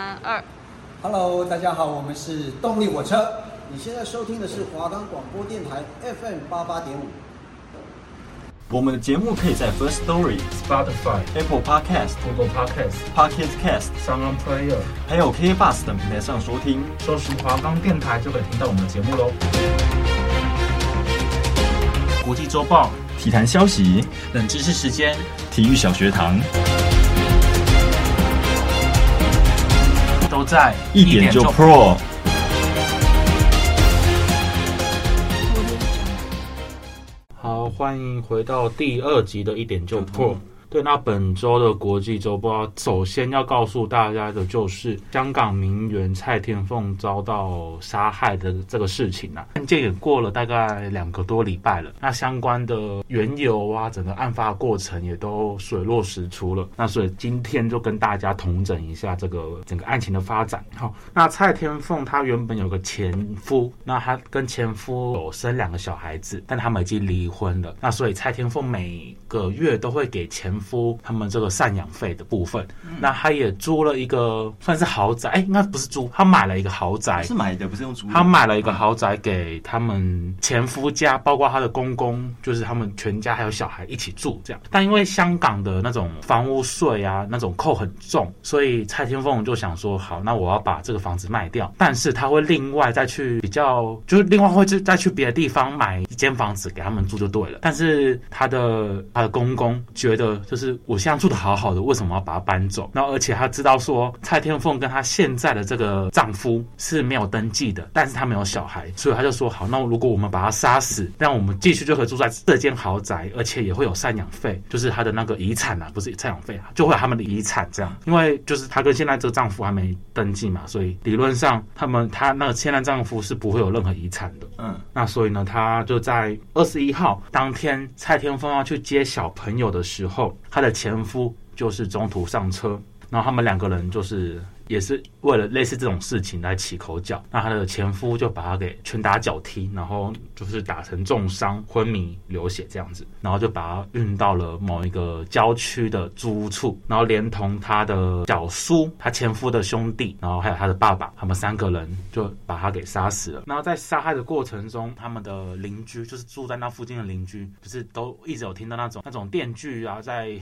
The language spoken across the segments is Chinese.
三二，Hello，大家好，我们是动力火车。你现在收听的是华冈广播电台 FM 八八点五。我们的节目可以在 First Story、Spotify、Apple Podcast、Google Podcast、Pocket Cast、Sound Player，还有 KK Bus 等平台上收听。搜寻华冈电台就可以听到我们的节目喽。国际周报、体坛消息、冷知识时间、体育小学堂。都在一点就 Pro。好，欢迎回到第二集的一点就 Pro。对，那本周的国际周报，首先要告诉大家的就是香港名媛蔡天凤遭到杀害的这个事情啊。案件也过了大概两个多礼拜了，那相关的缘由啊，整个案发过程也都水落石出了。那所以今天就跟大家同整一下这个整个案情的发展。好，那蔡天凤她原本有个前夫，那她跟前夫有生两个小孩子，但他们已经离婚了。那所以蔡天凤每个月都会给前夫他们这个赡养费的部分，嗯、那他也租了一个算是豪宅，哎，应该不是租，他买了一个豪宅，是买的，不是用租。他买了一个豪宅给他们前夫家，包括他的公公，就是他们全家还有小孩一起住这样。但因为香港的那种房屋税啊，那种扣很重，所以蔡天凤就想说，好，那我要把这个房子卖掉，但是他会另外再去比较，就是另外会再去别的地方买一间房子给他们住就对了。但是他的他的公公觉得就是。我现在住的好好的，为什么要把它搬走？然后，而且她知道说蔡天凤跟她现在的这个丈夫是没有登记的，但是她没有小孩，所以她就说好，那如果我们把他杀死，那我们继续就可以住在这间豪宅，而且也会有赡养费，就是他的那个遗产啊，不是赡养费啊，就会有他们的遗产这样。因为就是她跟现在这个丈夫还没登记嘛，所以理论上他们她那个现在丈夫是不会有任何遗产的。嗯，那所以呢，她就在二十一号当天，蔡天凤要去接小朋友的时候，她的。前夫就是中途上车，然后他们两个人就是。也是为了类似这种事情来起口角，那她的前夫就把她给拳打脚踢，然后就是打成重伤、昏迷、流血这样子，然后就把她运到了某一个郊区的租屋处，然后连同她的小叔、她前夫的兄弟，然后还有她的爸爸，他们三个人就把她给杀死了。然后在杀害的过程中，他们的邻居就是住在那附近的邻居，就是都一直有听到那种那种电锯啊，在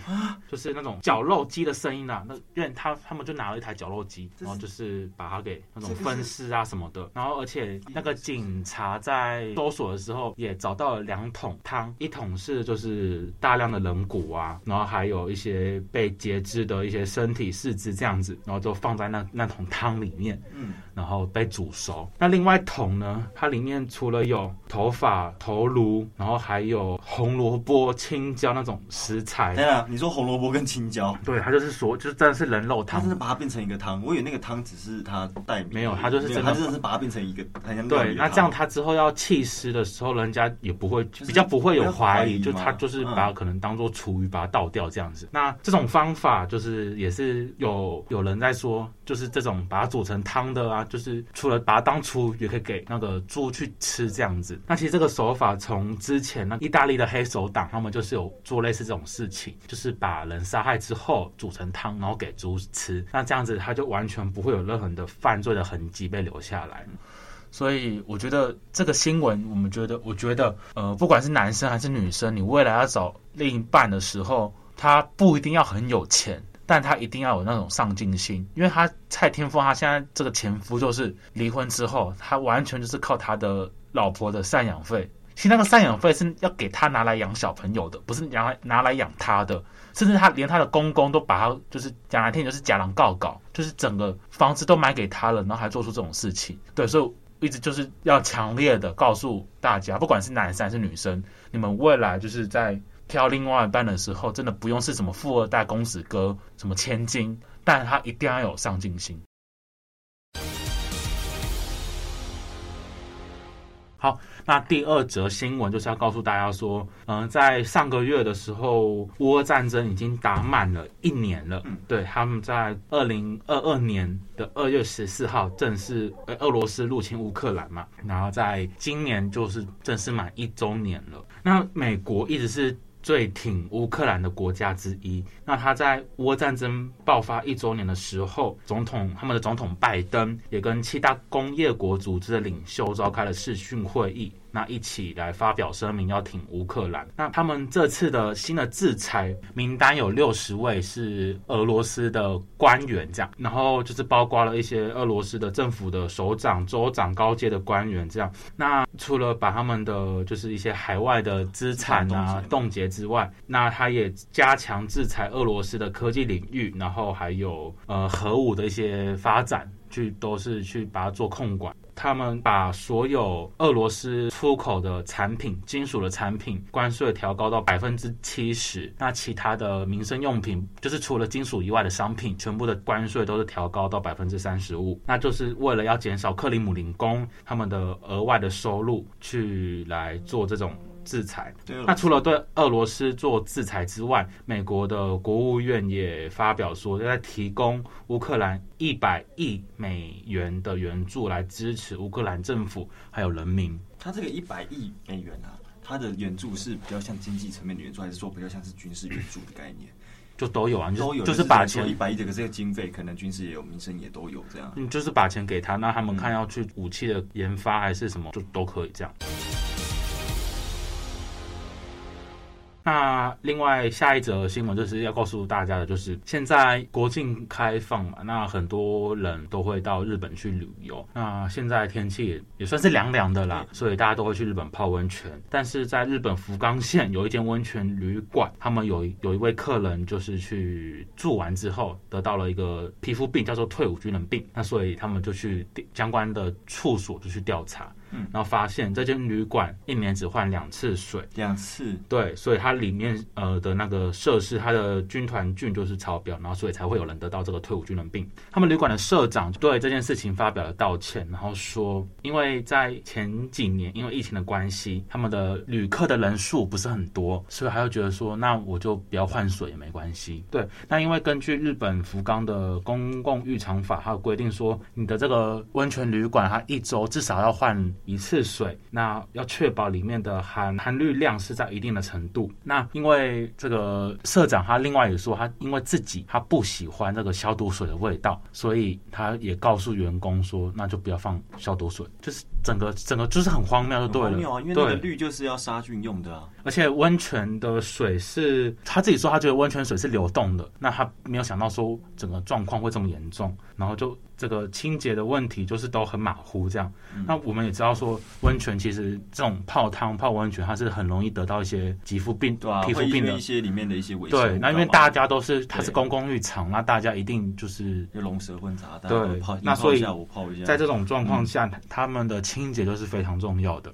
就是那种绞肉机的声音啊，那因为他他们就拿了一台绞肉机。然后就是把它给那种分尸啊什么的，然后而且那个警察在搜索的时候也找到了两桶汤，一桶是就是大量的人骨啊，然后还有一些被截肢的一些身体四肢这样子，然后就放在那那桶汤里面，嗯，然后被煮熟。那另外桶呢，它里面除了有头发、头颅，然后还有红萝卜、青椒那种食材。对啊，你说红萝卜跟青椒，对，它就是说，就是真的是人肉汤，它真的把它变成一个汤。我以为那个汤只是它代名，没有，它就是真的，它真的是把它变成一个很像对。那这样它之后要弃尸的时候，人家也不会、就是、比较不会有怀疑，就他就是把它可能当做厨余把它倒掉这样子。嗯、那这种方法就是也是有有人在说，就是这种把它煮成汤的啊，就是除了把它当厨，也可以给那个猪去吃这样子。那其实这个手法从之前那意大利的黑手党，他们就是有做类似这种事情，就是把人杀害之后煮成汤，然后给猪吃。那这样子他就。完全不会有任何的犯罪的痕迹被留下来，所以我觉得这个新闻，我们觉得，我觉得，呃，不管是男生还是女生，你未来要找另一半的时候，他不一定要很有钱，但他一定要有那种上进心，因为他蔡天凤他现在这个前夫就是离婚之后，他完全就是靠他的老婆的赡养费。其实那个赡养费是要给他拿来养小朋友的，不是拿来拿来养他的。甚至他连他的公公都把他就是讲来听就是假狼告告，就是整个房子都买给他了，然后还做出这种事情。对，所以一直就是要强烈的告诉大家，不管是男生还是女生，你们未来就是在挑另外一半的时候，真的不用是什么富二代、公子哥、什么千金，但他一定要有上进心。好，那第二则新闻就是要告诉大家说，嗯、呃，在上个月的时候，乌俄战争已经打满了一年了。嗯，对，他们在二零二二年的二月十四号正式，呃，俄罗斯入侵乌克兰嘛，然后在今年就是正式满一周年了。那美国一直是最挺乌克兰的国家之一。那他在乌俄战争爆发一周年的时候，总统他们的总统拜登也跟七大工业国组织的领袖召开了视讯会议。那一起来发表声明，要挺乌克兰。那他们这次的新的制裁名单有六十位是俄罗斯的官员，这样，然后就是包括了一些俄罗斯的政府的首长、州长、高阶的官员，这样。那除了把他们的就是一些海外的资产啊冻结之外，那他也加强制裁俄罗斯的科技领域，然后还有呃核武的一些发展，去都是去把它做控管。他们把所有俄罗斯出口的产品、金属的产品关税调高到百分之七十，那其他的民生用品，就是除了金属以外的商品，全部的关税都是调高到百分之三十五，那就是为了要减少克里姆林宫他们的额外的收入，去来做这种。制裁。那除了对俄罗斯做制裁之外，美国的国务院也发表说，在提供乌克兰一百亿美元的援助来支持乌克兰政府还有人民。他这个一百亿美元啊，他的援助是比较像经济层面的援助，还是说比较像是军事援助的概念？就都有啊，都有，就是把钱一百亿这个这个经费，可能军事也有，民生也都有这样。嗯，就是把钱给他，那他们看要去武器的研发还是什么，就都可以这样。那另外下一则新闻就是要告诉大家的，就是现在国境开放嘛，那很多人都会到日本去旅游。那现在天气也也算是凉凉的啦，所以大家都会去日本泡温泉。但是在日本福冈县有一间温泉旅馆，他们有有一位客人就是去住完之后得到了一个皮肤病，叫做退伍军人病。那所以他们就去相关的处所就去调查。嗯，然后发现这间旅馆一年只换两次水，两次，对，所以它里面呃的那个设施，它的军团菌就是超标，然后所以才会有人得到这个退伍军人病。他们旅馆的社长对这件事情发表了道歉，然后说，因为在前几年因为疫情的关系，他们的旅客的人数不是很多，所以他就觉得说，那我就不要换水也没关系。对，那因为根据日本福冈的公共浴场法，它有规定说，你的这个温泉旅馆它一周至少要换。一次水，那要确保里面的含含氯量是在一定的程度。那因为这个社长他另外也说，他因为自己他不喜欢这个消毒水的味道，所以他也告诉员工说，那就不要放消毒水。就是整个整个就是很荒谬，就对了。荒谬啊，因为那个氯就是要杀菌用的啊。而且温泉的水是他自己说，他觉得温泉水是流动的，那他没有想到说整个状况会这么严重，然后就。这个清洁的问题就是都很马虎，这样。嗯、那我们也知道说，温泉其实这种泡汤、泡温泉，它是很容易得到一些皮肤病、对啊、皮肤病的一些里面的一些微对，那因为大家都是它是公共浴场，那大家一定就是就龙蛇混杂，对。泡那所以在这种状况下，嗯、他们的清音节都是非常重要的。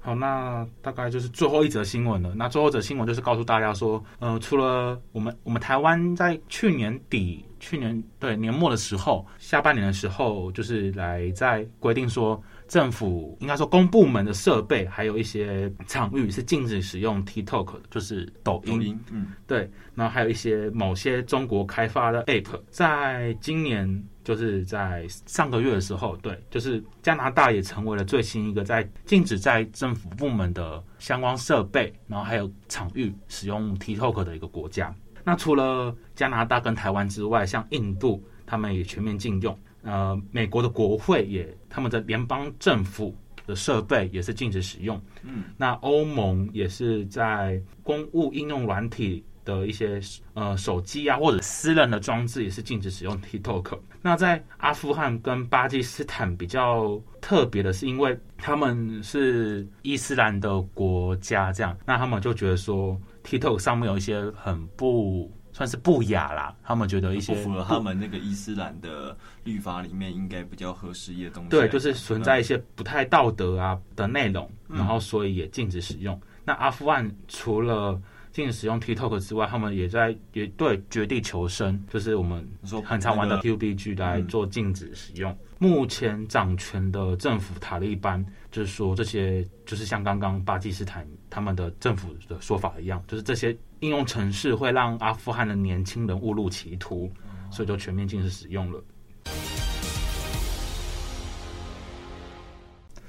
好，那大概就是最后一则新闻了。那最后一则新闻就是告诉大家说，呃，除了我们，我们台湾在去年底、去年对年末的时候，下半年的时候，就是来在规定说，政府应该说公部门的设备，还有一些场域是禁止使用 TikTok，就是抖音。抖音，嗯，对。然后还有一些某些中国开发的 App，在今年。就是在上个月的时候，对，就是加拿大也成为了最新一个在禁止在政府部门的相关设备，然后还有场域使用 TikTok 的一个国家。那除了加拿大跟台湾之外，像印度他们也全面禁用。呃，美国的国会也他们的联邦政府的设备也是禁止使用。嗯，那欧盟也是在公务应用软体。的一些呃手机啊，或者私人的装置也是禁止使用 TikTok。那在阿富汗跟巴基斯坦比较特别的是，因为他们是伊斯兰的国家，这样，那他们就觉得说 TikTok 上面有一些很不算是不雅啦，他们觉得一些不符合他们那个伊斯兰的律法里面应该比较合适的东西。对，就是存在一些不太道德啊的内容，然后所以也禁止使用。嗯、那阿富汗除了禁止使用 TikTok 之外，他们也在也对绝地求生，就是我们很常玩的 PUBG 来做禁止使用。嗯、目前掌权的政府塔利班就是说，这些就是像刚刚巴基斯坦他们的政府的说法一样，就是这些应用程式会让阿富汗的年轻人误入歧途，所以就全面禁止使用了。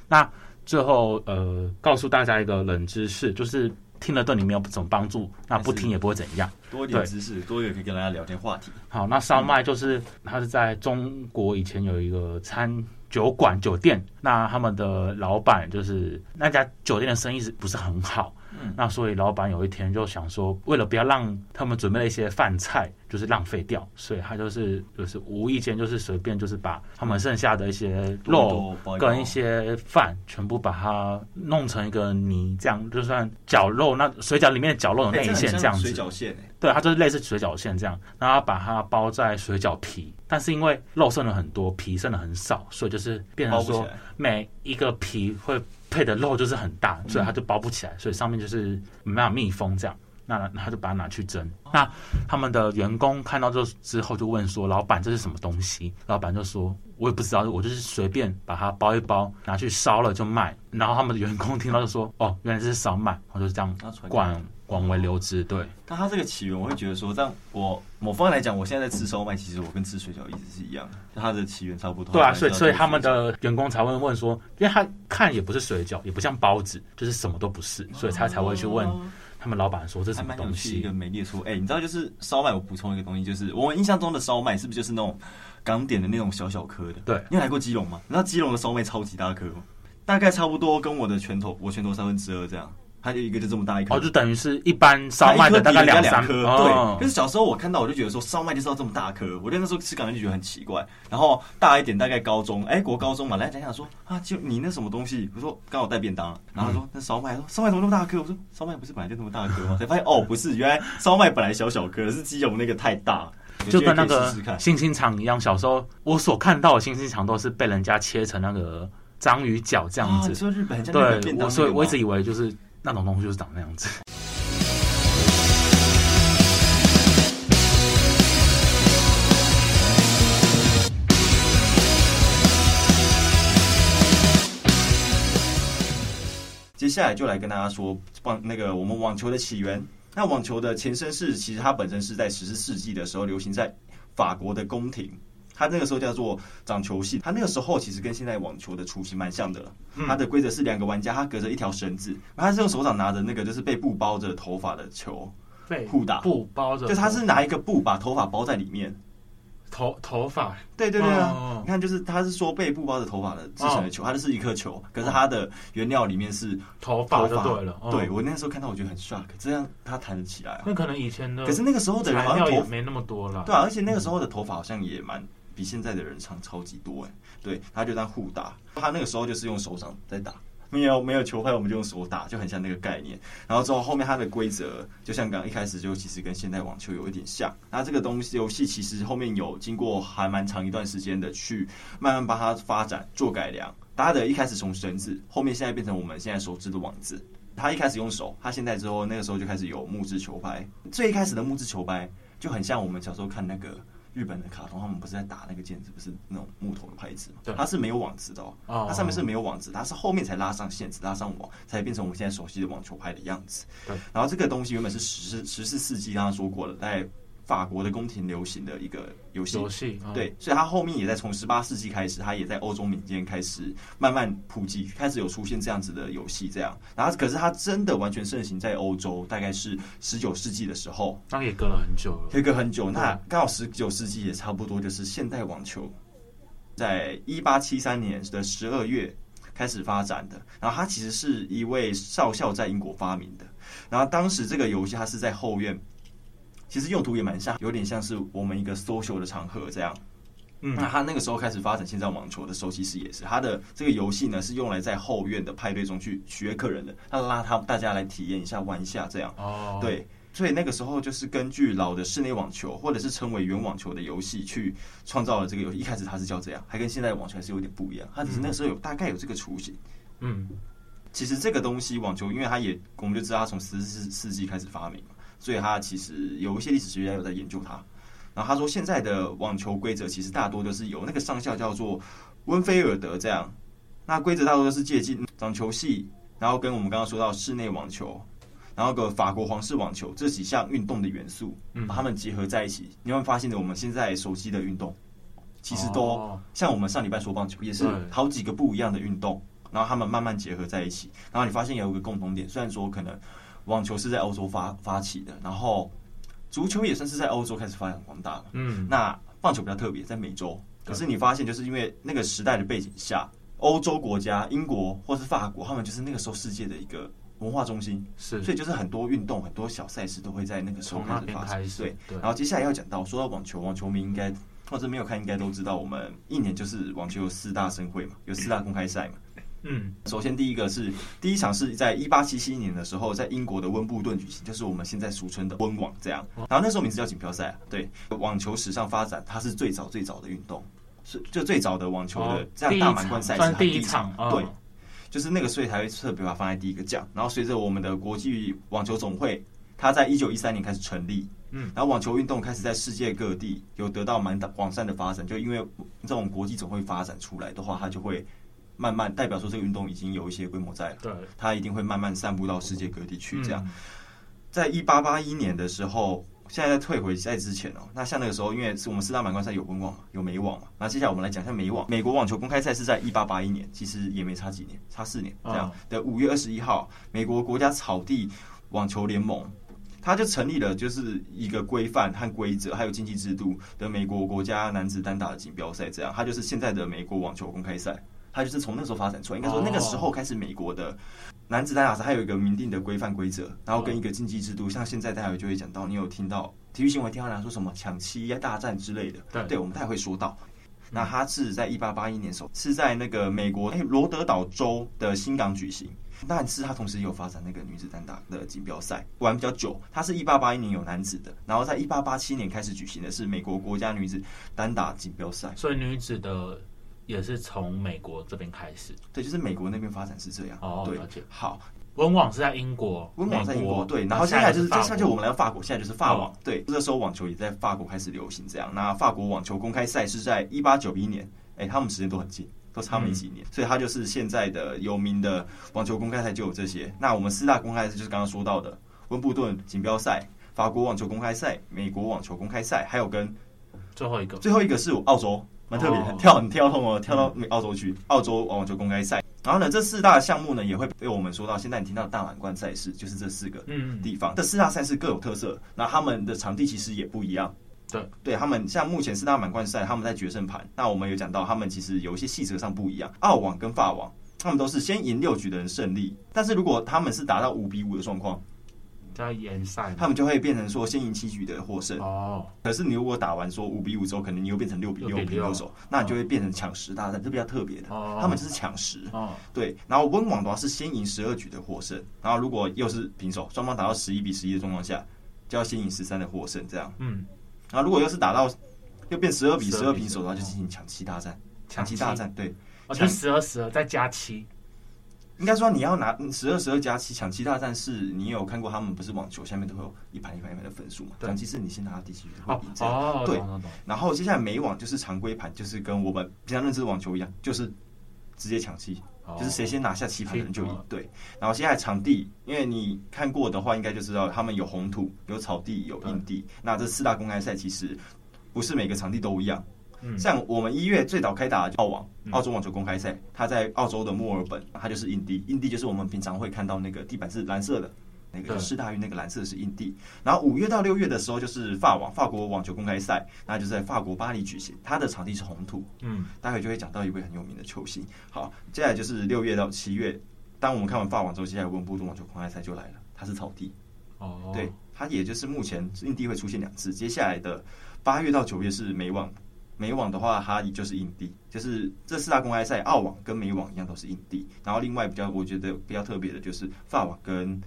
那。最后呃，告诉大家一个冷知识，就是听了对你没有什么帮助，那不听也不会怎样。多一点知识，多一个可以跟大家聊天话题。好，那烧麦就是它是在中国以前有一个餐酒馆酒店，那他们的老板就是那家酒店的生意是不是很好？嗯，那所以老板有一天就想说，为了不要让他们准备的一些饭菜就是浪费掉，所以他就是就是无意间就是随便就是把他们剩下的一些肉跟一些饭全部把它弄成一个泥，这样就算绞肉，那水饺里面的绞肉的内馅这样子。水饺馅对，它就是类似水饺馅这样，然后把它包在水饺皮，但是因为肉剩了很多，皮剩的很少，所以就是变成说每一个皮会。配的肉就是很大，所以它就包不起来，所以上面就是没办法密封这样。那他就把它拿去蒸。那他们的员工看到这之后就问说：“老板，这是什么东西？”老板就说：“我也不知道，我就是随便把它包一包，拿去烧了就卖。”然后他们的员工听到就说：“哦，原来这是烧麦。”然后就是这样广广为流之。对，但它这个起源，我会觉得说，但我某方面来讲，我现在在吃烧麦，其实我跟吃水饺一直是一样的，就它的起源差不多。对啊，所以所以他们的员工才会问说，因为他看也不是水饺，也不像包子，就是什么都不是，所以他才会去问。他们老板说：“这是什么东西？”一个美丽的说：“哎、欸，你知道就是烧麦？我补充一个东西，就是我们印象中的烧麦是不是就是那种港点的那种小小颗的？对，你有来过基隆吗？你知道基隆的烧麦超级大颗，大概差不多跟我的拳头，我拳头三分之二这样。”它就一个就这么大一颗，哦，就等于是一般烧麦的大概两三颗。对，可是小时候我看到我就觉得说烧麦就是要这么大颗，我那时候吃感觉就觉得很奇怪。然后大一点，大概高中，哎，国高中嘛，来讲讲说啊，就你那什么东西？我说刚好带便当，然后他说那烧麦，说烧麦怎么那么大颗？我说烧麦不是本来就那么大颗吗？才发现哦，不是，原来烧麦本来小小颗，是鸡油那个太大，就跟那个星星肠一样。小时候我所看到的星星肠都是被人家切成那个章鱼脚这样子。说日本对，我所以我一直以为就是。那种东西就是长那样子。接下来就来跟大家说帮那个我们网球的起源。那网球的前身是，其实它本身是在十四世纪的时候流行在法国的宫廷。它那个时候叫做掌球系，他那个时候其实跟现在网球的雏形蛮像的了。它的规则是两个玩家，他隔着一条绳子，他是用手掌拿着那个就是被布包着头发的球，被互打。布包着，就他是拿一个布把头发包在里面。头头发，对对对啊！你看，就是他是说被布包着头发的制成的球，它就是一颗球，可是它的原料里面是头发就对了。对，我那时候看到我觉得很 shock，这样它弹得起来。那可能以前的，可是那个时候的人好像头没那么多了。对啊，而且那个时候的头发好像也蛮。比现在的人长超级多哎，对，他就这样互打，他那个时候就是用手掌在打，没有没有球拍，我们就用手打，就很像那个概念。然后之后后面它的规则，就像刚一开始就其实跟现代网球有一点像。那这个东西游戏其实后面有经过还蛮长一段时间的去慢慢帮它发展做改良。搭的一开始从绳子，后面现在变成我们现在熟知的网子。他一开始用手，他现在之后那个时候就开始有木质球拍。最一开始的木质球拍就很像我们小时候看那个。日本的卡通，他们不是在打那个毽子，不是那种木头的拍子嘛？对，它是没有网子的哦，它上面是没有网子，它是后面才拉上线子，拉上网，才变成我们现在熟悉的网球拍的样子。对，然后这个东西原本是十四十四世纪刚刚说过了，在。法国的宫廷流行的一个游戏，游戏对，所以它后面也在从十八世纪开始，它也在欧洲民间开始慢慢普及，开始有出现这样子的游戏。这样，然后可是它真的完全盛行在欧洲，大概是十九世纪的时候，那也隔了很久了，也隔很久。那刚好十九世纪也差不多就是现代网球，在一八七三年的十二月开始发展的。然后它其实是一位少校在英国发明的。然后当时这个游戏它是在后院。其实用途也蛮像，有点像是我们一个 social 的场合这样。嗯，那他那个时候开始发展现在网球的时候，其实也是他的这个游戏呢，是用来在后院的派对中去取悦客人的，他拉他大家来体验一下玩一下这样。哦，对，所以那个时候就是根据老的室内网球或者是称为原网球的游戏去创造了这个游戏。一开始他是叫这样，还跟现在网球还是有点不一样。他只是那时候有大概有这个雏形。嗯，其实这个东西网球，因为它也我们就知道它从十四世纪开始发明。所以他其实有一些历史学家有在研究他，然后他说现在的网球规则其实大多都是由那个上校叫做温菲尔德这样，那规则大多都是借鉴掌球系，然后跟我们刚刚说到室内网球，然后个法国皇室网球这几项运动的元素，把它们结合在一起，你会发现的我们现在熟悉的运动，其实都像我们上礼拜说棒球也是好几个不一样的运动。然后他们慢慢结合在一起，然后你发现有一个共同点，虽然说可能网球是在欧洲发发起的，然后足球也算是在欧洲开始发扬光大嘛，嗯，那棒球比较特别，在美洲，可是你发现就是因为那个时代的背景下，欧洲国家，英国或是法国，他们就是那个时候世界的一个文化中心，是，所以就是很多运动、很多小赛事都会在那个时候开始发生。对，对。然后接下来要讲到，说到网球，网球迷应该或者没有看，应该都知道，我们一年就是网球有四大盛会嘛，有四大公开赛嘛。嗯，首先第一个是第一场是在一八七七年的时候，在英国的温布顿举行，就是我们现在俗称的温网这样。然后那时候名字叫锦标赛啊，对，网球史上发展，它是最早最早的运动，是。就最早的网球的这样大满贯赛事，第一场，对，就是那个所以才会特别把它放在第一个讲。然后随着我们的国际网球总会，它在一九一三年开始成立，嗯，然后网球运动开始在世界各地有得到蛮广泛的发展，就因为这种国际总会发展出来的话，它就会。慢慢代表说，这个运动已经有一些规模在了，对，它一定会慢慢散布到世界各地去。这样，在一八八一年的时候，现在在退回在之前哦，那像那个时候，因为是我们四大满贯赛有温网嘛，有美网嘛，那接下来我们来讲一下美网。美国网球公开赛是在一八八一年，其实也没差几年，差四年这样的五月二十一号，美国国家草地网球联盟，它就成立了，就是一个规范和规则还有竞技制度的美国国家男子单打的锦标赛，这样，它就是现在的美国网球公开赛。它就是从那时候发展出来，应该说那个时候开始，美国的男子单打赛还有一个明定的规范规则，然后跟一个竞技制度。像现在大家就会讲到，你有听到体育新闻听到人说什么抢七大战之类的，对，对我们待会会说到。那它是在一八八一年时候是在那个美国哎罗德岛州的新港举行，但是它同时也有发展那个女子单打的锦标赛，玩比较久。它是一八八一年有男子的，然后在一八八七年开始举行的是美国国家女子单打锦标赛，所以女子的。也是从美国这边开始，对，就是美国那边发展是这样。哦，对，了解。好，温网是在英国，温网在英国，对。然后接下来就是，接下来就我们来到法国，现在就是法网。对，这时候网球也在法国开始流行这样。那法国网球公开赛是在一八九一年，哎，他们时间都很近，都差没几年，所以它就是现在的有名的网球公开赛就有这些。那我们四大公开赛就是刚刚说到的温布顿锦标赛、法国网球公开赛、美国网球公开赛，还有跟最后一个，最后一个是澳洲。蛮特别，很跳很跳痛哦，跳到澳洲去，澳洲网球公开赛。然后呢，这四大项目呢也会被我们说到，现在你听到的大满贯赛事就是这四个地方。这四大赛事各有特色，那他们的场地其实也不一样。对，对他们像目前四大满贯赛，他们在决胜盘。那我们有讲到，他们其实有一些细则上不一样。澳网跟法网，他们都是先赢六局的人胜利，但是如果他们是达到五比五的状况。在延赛，他们就会变成说先赢七局的获胜。哦，可是你如果打完说五比五之后，可能你又变成六比六平手，6 6, 那你就会变成抢十大战，这比较特别的。哦，他们就是抢十。哦，对。然后温网的话是先赢十二局的获胜，然后如果又是平手，双方打到十一比十一的状况下，就要先赢十三的获胜，这样。嗯。然后如果又是打到又变十二比十二平手的话，就进行抢七大战。抢七大战，对。哦，就十二十二再加七。应该说你要拿十二十二加七抢七大战是，你有看过他们不是网球下面都会有一盘一盘一盘的分数嘛？抢七是你先拿到第七局就会赢这样。哦，对。然后接下来美网就是常规盘，就是跟我们平常认知的网球一样，就是直接抢七，就是谁先拿下七盘的人就赢。对。然后接下来场地，因为你看过的话，应该就知道他们有红土、有草地、有硬地。那这四大公开赛其实不是每个场地都一样。像我们一月最早开打澳网，澳洲网球公开赛，它在澳洲的墨尔本，它就是印地，印地就是我们平常会看到那个地板是蓝色的，那个世大运那个蓝色是印地。然后五月到六月的时候就是法网，法国网球公开赛，那就是在法国巴黎举行，它的场地是红土。嗯，待会就会讲到一位很有名的球星。好，接下来就是六月到七月，当我们看完法网之后，接下来温布顿网球公开赛就来了，它是草地。哦，对，它也就是目前印地会出现两次，接下来的八月到九月是美网。美网的话，它也就是硬地，就是这四大公开赛，澳网跟美网一样都是硬地。然后另外比较，我觉得比较特别的就是法网跟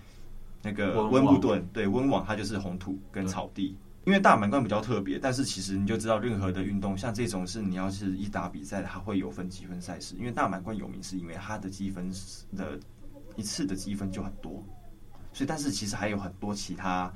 那个温布顿，对，温网它就是红土跟草地。因为大满贯比较特别，但是其实你就知道，任何的运动像这种是你要是一打比赛，它会有分积分赛事。因为大满贯有名是因为它的积分的一次的积分就很多，所以但是其实还有很多其他。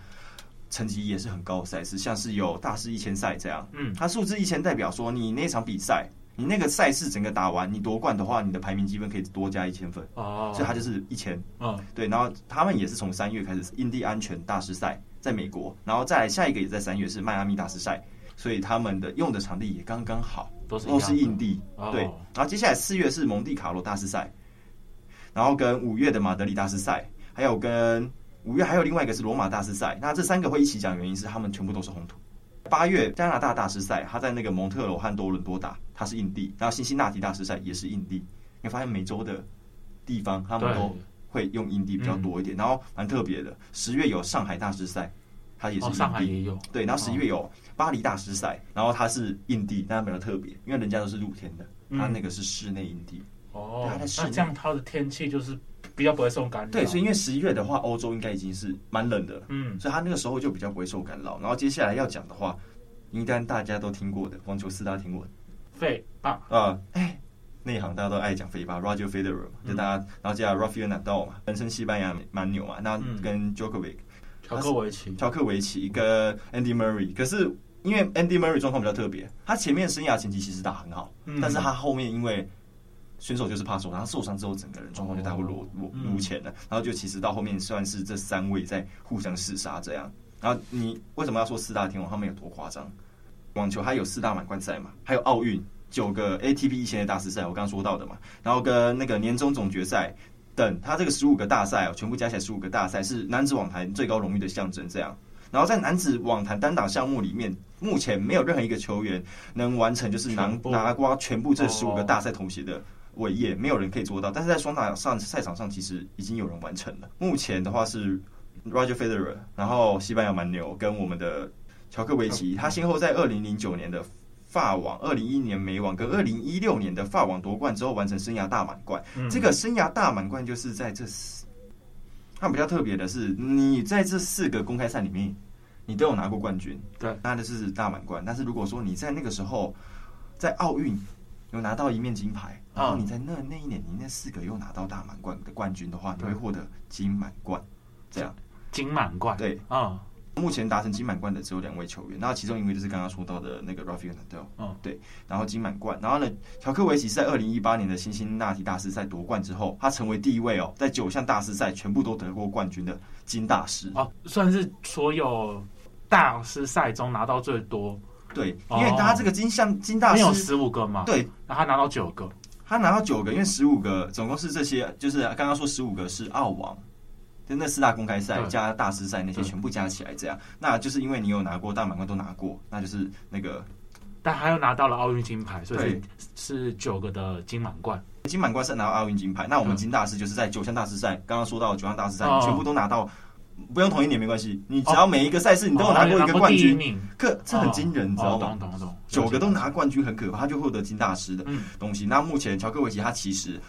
成绩也是很高的赛事，像是有大师一千赛这样。嗯，它数字一千代表说你那场比赛，你那个赛事整个打完，你夺冠的话，你的排名积分可以多加一千分。哦，所以它就是一千。嗯，对。然后他们也是从三月开始，印第安全大师赛在美国，然后再来下一个也在三月是迈阿密大师赛，所以他们的用的场地也刚刚好，都是都是印地。对。然后接下来四月是蒙地卡罗大师赛，然后跟五月的马德里大师赛，还有跟五月还有另外一个是罗马大师赛。那这三个会一起讲，原因是他们全部都是红土。八月加拿大大师赛，他在那个蒙特罗和多伦多打，他是印地。然后辛辛那提大师赛也是印地。你发现美洲的地方他们都会用印地比较多一点。然后蛮特别的，十月有上海大师赛，他也是印地。上海也有。对，然后十一月有巴黎大师赛，然后他是印地，但它比较特别，因为人家都是露天的，他那个是室内印地。哦，那这样他的天气就是比较不会受干扰。对，所以因为十一月的话，欧洲应该已经是蛮冷的，嗯，所以他那个时候就比较不会受干扰。然后接下来要讲的话，应该大家都听过的网球四大天王，费霸。啊，哎，内行大家都爱讲费霸，Roger Federer 嘛，就大家，然后接下来 Rafael Nadal 嘛，本身西班牙蛮牛嘛，那跟 Djokovic，乔克维奇，乔克维奇跟 Andy Murray，可是因为 Andy Murray 状况比较特别，他前面生涯前期其实打很好，但是他后面因为选手就是怕受伤，他受伤之后整个人状况就大不如如如前了，然后就其实到后面算是这三位在互相厮杀这样。然后你为什么要说四大天王？他们有多夸张？网球还有四大满贯赛嘛，还有奥运九个 ATP 一千的大师赛，我刚刚说到的嘛，然后跟那个年终总决赛等，他这个十五个大赛哦，全部加起来十五个大赛是男子网坛最高荣誉的象征这样。然后在男子网坛单打项目里面，目前没有任何一个球员能完成就是拿拿瓜全部这十五个大赛头衔的。伟业没有人可以做到，但是在双打上赛场上，其实已经有人完成了。目前的话是 Roger Federer，然后西班牙蛮牛跟我们的乔克维奇，他先后在二零零九年的法网、二零一一年美网跟二零一六年的法网夺冠之后，完成生涯大满贯。嗯、这个生涯大满贯就是在这四，他比较特别的是，你在这四个公开赛里面，你都有拿过冠军，对，拿的是大满贯。但是如果说你在那个时候在奥运有拿到一面金牌。然后你在那那一年，你那四个又拿到大满贯的冠军的话，你会获得金满贯。这样，金满贯对啊。目前达成金满贯的只有两位球员，那其中一位就是刚刚说到的那个 Rafael Nadal。嗯，对。然后金满贯，然后呢，乔克维奇是在二零一八年的辛辛那提大师赛夺冠之后，他成为第一位哦，在九项大师赛全部都得过冠军的金大师。哦，算是所有大师赛中拿到最多。对，因为他这个金项金大师有十五个嘛，对，然后他拿到九个。他拿到九个，因为十五个总共是这些，就是刚刚说十五个是澳网，就那四大公开赛加大师赛那些全部加起来这样，那就是因为你有拿过大满贯都拿过，那就是那个，但他又拿到了奥运金牌，所以是九个的金满贯。金满贯是拿到奥运金牌，那我们金大师就是在九项大师赛，刚刚说到九项大师赛全部都拿到。不用同一年没关系，你只要每一个赛事你都有拿过一个冠军，可这很惊人，你知道吗？九个都拿冠军很可怕，他就获得金大师的东西。那目前乔克维奇他其实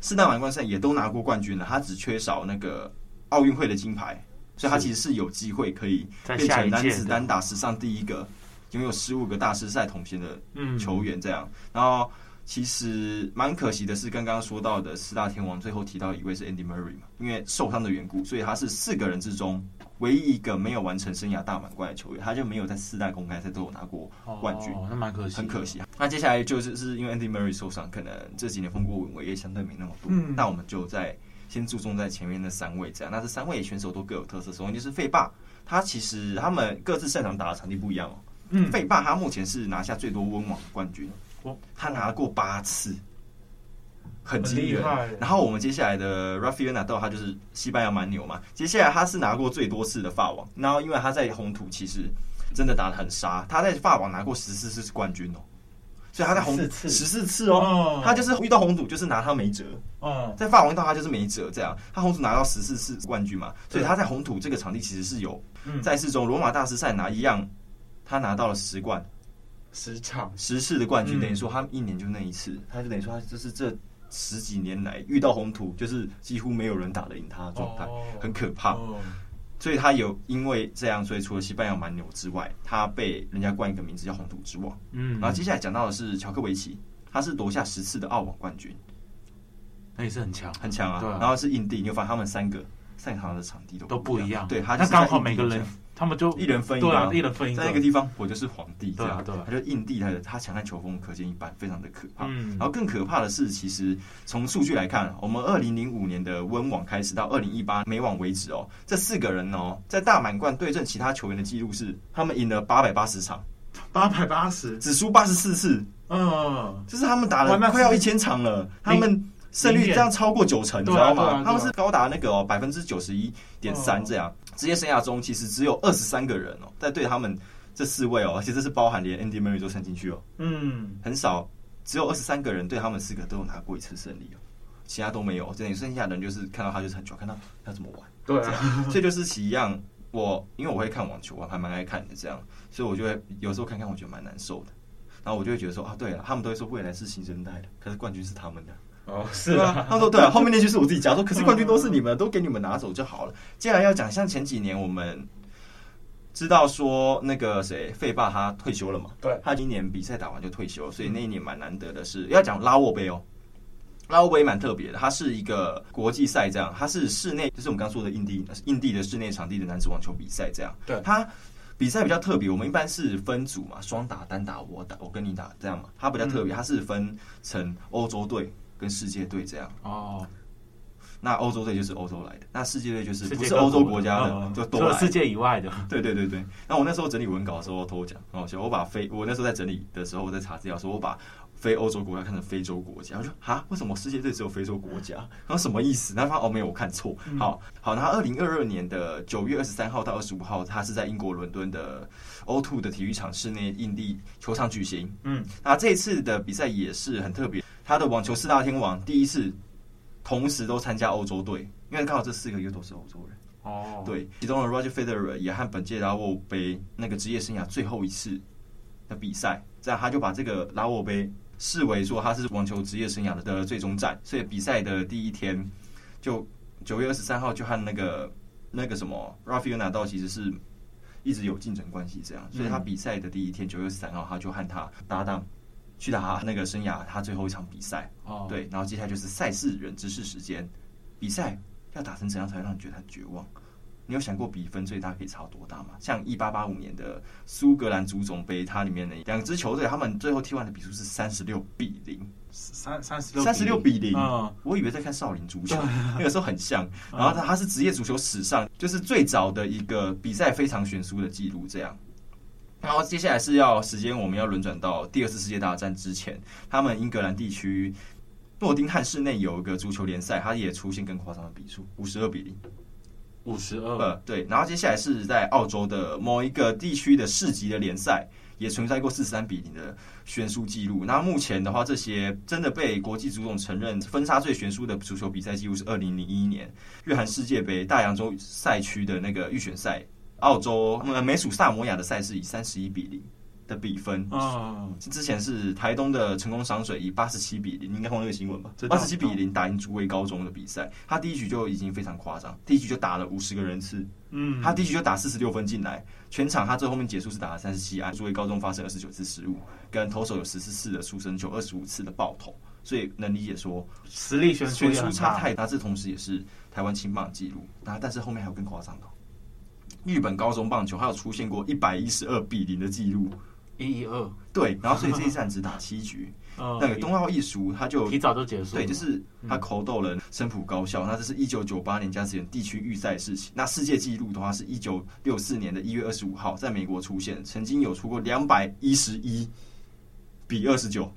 四大满贯赛也都拿过冠军了，他只缺少那个奥运会的金牌，所以他其实是有机会可以变成男子单打史上第一个拥有十五个大师赛统衔的球员。这样，然后。其实蛮可惜的是，刚刚说到的四大天王最后提到一位是 Andy Murray 嘛，因为受伤的缘故，所以他是四个人之中唯一一个没有完成生涯大满贯的球员，他就没有在四大公开赛都有拿过冠军，那蛮可惜，很可惜。那接下来就是是因为 Andy Murray 受伤，可能这几年风过云，也相对没那么多。嗯，那我们就在先注重在前面的三位这样。那这三位选手都各有特色，首先就是费霸，他其实他们各自擅长打的场地不一样哦。嗯，费霸他目前是拿下最多温网的冠军。他拿过八次，很惊人。然后我们接下来的 Rafael Nadal，他就是西班牙蛮牛嘛。接下来他是拿过最多次的法网，然后因为他在红土其实真的打的很杀，他在法网拿过十四次冠军哦。所以他在红十四次哦，他就是遇到红土就是拿他没辙。哦，在法网遇到他就是没辙，这样他红土拿到十四次冠军嘛，所以他在红土这个场地其实是有在世中罗马大师赛拿一样，他拿到了十冠。十场十次的冠军，等于说他一年就那一次，他就等于说他就是这十几年来遇到红土，就是几乎没有人打得赢他的状态，很可怕。所以他有因为这样，所以除了西班牙蛮牛之外，他被人家冠一个名字叫红土之王。嗯，然后接下来讲到的是乔克维奇，他是夺下十次的澳网冠军，那也是很强，很强啊。然后是印地，你会发现他们三个擅长的场地都都不一样。对，他刚好每个人。他们就一人分一个，一人分一个，在那个地方，我就是皇帝，这样，对，他就印地，他的他强悍球风可见一斑，非常的可怕。嗯。然后更可怕的是，其实从数据来看，我们二零零五年的温网开始到二零一八美网为止哦，这四个人哦，在大满贯对阵其他球员的记录是，他们赢了八百八十场，八百八十，只输八十四次，嗯，就是他们打了快要一千场了，他们胜率这样超过九成，你知道吗？对啊对啊。对啊他们是高达那个百分之九十一点三这样。职业生涯中其实只有二十三个人哦，在对他们这四位哦，而且这是包含连 Andy Murray 都算进去哦，嗯，很少，只有二十三个人对他们四个都有拿过一次胜利哦，其他都没有。真的剩下的人就是看到他就是很喜欢看到他怎么玩，对这样，所以就是其一样。我因为我会看网球，我还蛮爱看的，这样，所以我就会有时候看看，我觉得蛮难受的。然后我就会觉得说啊，对了，他们都会说未来是新生代的，可是冠军是他们的。哦，是啊。他说对啊，后面那句是我自己加说，可是冠军都是你们，都给你们拿走就好了。接下来要讲，像前几年我们知道说那个谁费霸他退休了嘛？对，他今年比赛打完就退休，所以那一年蛮难得的是要讲拉沃杯哦。拉沃杯蛮特别的，它是一个国际赛，这样，它是室内，就是我们刚说的印地，印地的室内场地的男子网球比赛，这样。对，它比赛比较特别，我们一般是分组嘛，双打、单打，我打，我跟你打，这样嘛。它比较特别，它是分成欧洲队跟世界队这样。哦，那欧洲队就是欧洲来的，那世界队就是不是欧洲国家的，就都来。世界以外的。对对对对。那我那时候整理文稿的时候偷讲，很好笑。我把非我那时候在整理的时候，我在查资料，说我把。非欧洲国家看成非洲国家，我说啊，为什么世界队只有非洲国家？然后什么意思？他说哦，没有，我看错。好好，那二零二二年的九月二十三号到二十五号，他是在英国伦敦的 O2 的体育场室内印地球场举行。嗯，那这一次的比赛也是很特别，他的网球四大天王第一次同时都参加欧洲队，因为刚好这四个月都是欧洲人。哦，对，其中的 Roger Federer 也和本届拉沃杯那个职业生涯最后一次的比赛，这样他就把这个拉沃杯。视为说他是网球职业生涯的最终战，所以比赛的第一天就九月二十三号就和那个那个什么 Rafael Nadal 其实是一直有竞争关系，这样，所以他比赛的第一天九月二十三号他就和他搭档去打他那个生涯他最后一场比赛，哦，对，然后接下来就是赛事人知识时间，比赛要打成怎样才会让你觉得他绝望？你有想过比分最大可以差多大吗？像一八八五年的苏格兰足总杯，它里面的两支球队，他们最后踢完的比数是三十六比零，三三十六三十六比零。嗯，我以为在看少林足球，那个时候很像。然后他他是职业足球史上就是最早的一个比赛非常悬殊的记录，这样。然后接下来是要时间，我们要轮转到第二次世界大战之前，他们英格兰地区诺丁汉市内有一个足球联赛，它也出现更夸张的比数，五十二比零。五十二，呃，对，然后接下来是在澳洲的某一个地区的市级的联赛，也存在过四十三比零的悬殊记录。那目前的话，这些真的被国际足总承认分差最悬殊的足球比赛记录是二零零一年日韩世界杯大洋洲赛区的那个预选赛，澳洲呃美属萨摩亚的赛事以三十一比零。的比分啊，之前是台东的成功商水以八十七比零，你应该看过那个新闻吧？八十七比零打赢竹围高中的比赛，他第一局就已经非常夸张，第一局就打了五十个人次，嗯，他第一局就打四十六分进来，全场他最后面结束是打了三十七安，竹围高中发生二十九次失误，跟投手有十四次的出生球，二十五次的爆头，所以能理解说实力悬悬殊差太大，这同时也是台湾青棒纪录，那但是后面还有更夸张的，日本高中棒球还有出现过一百一十二比零的记录。一一二对，然后所以这一战只打七局，那个冬奥一输他就提早就结束。对，就是他口斗了青埔高校，那这是一九九八年加时园地区预赛事情。那世界纪录的话是一九六四年的一月二十五号在美国出现，曾经有出过两百一十一比二十九。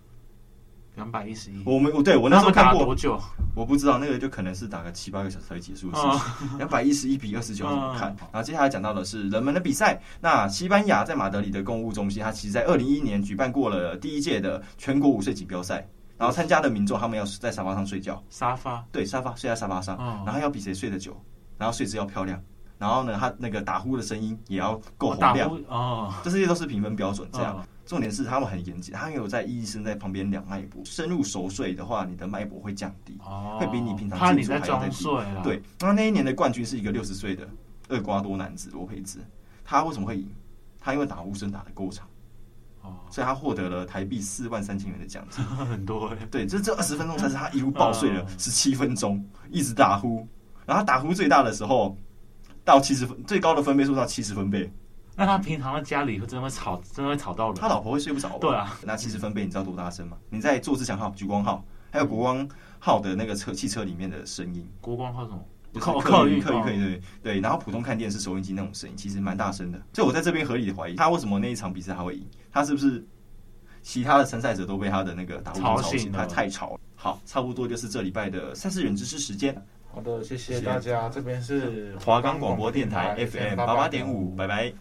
两百一十一，我们我对我那时候看过。多久？我不知道，那个就可能是打个七八个小时才结束的事情。两百一十一比二十九 怎么看？然后接下来讲到的是人们的比赛。那西班牙在马德里的公务中心，它其实在二零一一年举办过了第一届的全国午睡锦标赛。然后参加的民众他们要在沙发上睡觉，沙发？对沙发睡在沙发上，然后要比谁睡得久，然后睡姿要漂亮，然后呢，他那个打呼的声音也要够洪亮。哦，这些都是评分标准，这样。重点是他们很严谨，他们有在医生在旁边量脉搏，深入熟睡的话，你的脉搏会降低，哦、会比你平常进出还要再低。对，那那一年的冠军是一个六十岁的厄瓜多男子罗佩兹，他为什么会赢？他因为打呼声打的够长，哦，所以他获得了台币四万三千元的奖金，很多哎。对，就这二十分钟才是他一路爆睡了十七分钟，一直打呼，然后他打呼最大的时候到七十分，最高的分贝数到七十分贝。那他平常在家里会真的会吵，真的会吵到人。他老婆会睡不着。对啊，那七十分贝你知道多大声吗？你在做自强号、莒光号，还有国光号的那个车汽车里面的声音。国光号什么？客客运客运客运对对。然后普通看电视、收音机那种声音，其实蛮大声的。所以我在这边合理的怀疑，他为什么那一场比赛他会赢？他是不是其他的参赛者都被他的那个打呼声吵醒，他太吵了。好，差不多就是这礼拜的赛事人知识时间。好的，谢谢大家。这边是华冈广播电台 FM 八八点五，拜拜。